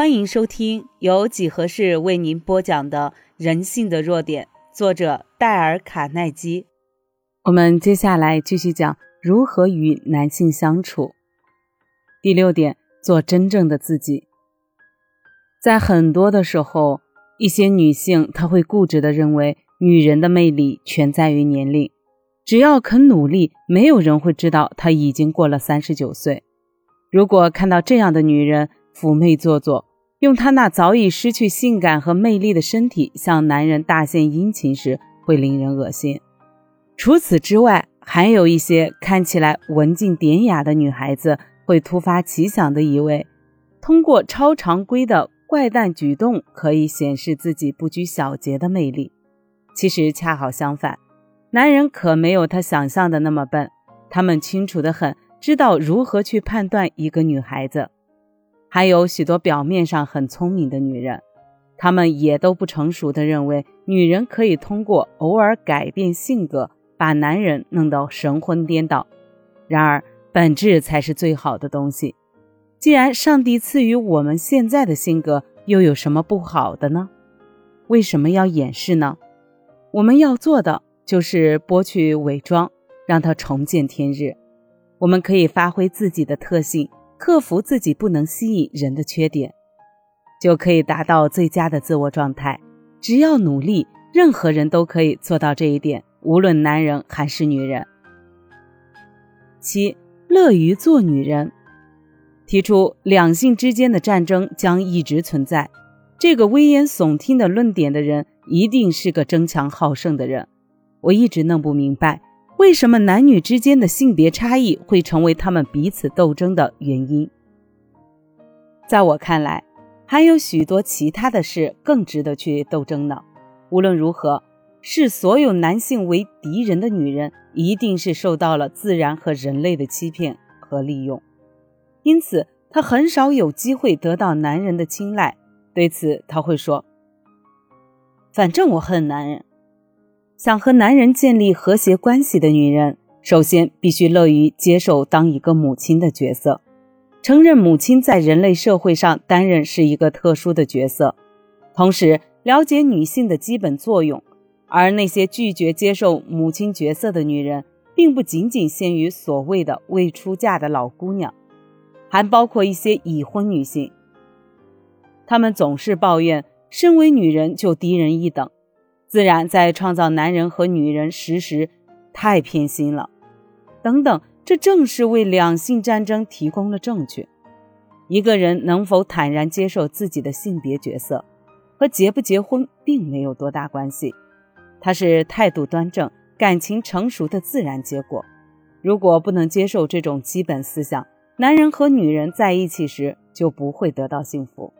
欢迎收听由几何式为您播讲的《人性的弱点》，作者戴尔·卡耐基。我们接下来继续讲如何与男性相处。第六点，做真正的自己。在很多的时候，一些女性她会固执的认为，女人的魅力全在于年龄，只要肯努力，没有人会知道她已经过了三十九岁。如果看到这样的女人，妩媚做作，用她那早已失去性感和魅力的身体向男人大献殷勤时，会令人恶心。除此之外，还有一些看起来文静典雅的女孩子，会突发奇想的以为，通过超常规的怪诞举动可以显示自己不拘小节的魅力。其实恰好相反，男人可没有他想象的那么笨，他们清楚的很，知道如何去判断一个女孩子。还有许多表面上很聪明的女人，她们也都不成熟的认为，女人可以通过偶尔改变性格，把男人弄到神魂颠倒。然而，本质才是最好的东西。既然上帝赐予我们现在的性格，又有什么不好的呢？为什么要掩饰呢？我们要做的就是剥去伪装，让它重见天日。我们可以发挥自己的特性。克服自己不能吸引人的缺点，就可以达到最佳的自我状态。只要努力，任何人都可以做到这一点，无论男人还是女人。七，乐于做女人，提出两性之间的战争将一直存在，这个危言耸听的论点的人，一定是个争强好胜的人。我一直弄不明白。为什么男女之间的性别差异会成为他们彼此斗争的原因？在我看来，还有许多其他的事更值得去斗争呢。无论如何，视所有男性为敌人的女人，一定是受到了自然和人类的欺骗和利用，因此她很少有机会得到男人的青睐。对此，他会说：“反正我恨男人。”想和男人建立和谐关系的女人，首先必须乐于接受当一个母亲的角色，承认母亲在人类社会上担任是一个特殊的角色，同时了解女性的基本作用。而那些拒绝接受母亲角色的女人，并不仅仅限于所谓的未出嫁的老姑娘，还包括一些已婚女性。她们总是抱怨，身为女人就低人一等。自然在创造男人和女人时时太偏心了，等等，这正是为两性战争提供了证据。一个人能否坦然接受自己的性别角色，和结不结婚并没有多大关系，它是态度端正、感情成熟的自然结果。如果不能接受这种基本思想，男人和女人在一起时就不会得到幸福，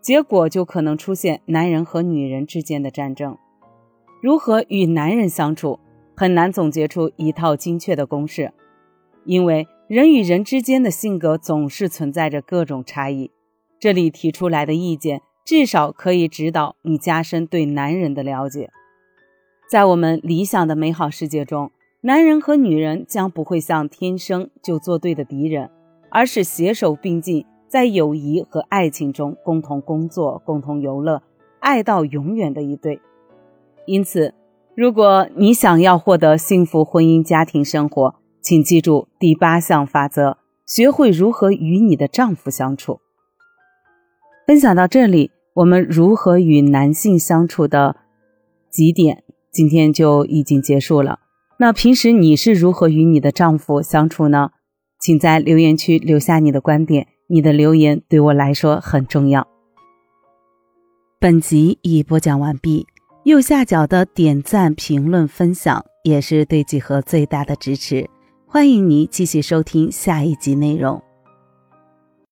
结果就可能出现男人和女人之间的战争。如何与男人相处，很难总结出一套精确的公式，因为人与人之间的性格总是存在着各种差异。这里提出来的意见，至少可以指导你加深对男人的了解。在我们理想的美好世界中，男人和女人将不会像天生就作对的敌人，而是携手并进，在友谊和爱情中共同工作、共同游乐，爱到永远的一对。因此，如果你想要获得幸福婚姻家庭生活，请记住第八项法则：学会如何与你的丈夫相处。分享到这里，我们如何与男性相处的几点，今天就已经结束了。那平时你是如何与你的丈夫相处呢？请在留言区留下你的观点，你的留言对我来说很重要。本集已播讲完毕。右下角的点赞、评论、分享也是对几何最大的支持。欢迎你继续收听下一集内容。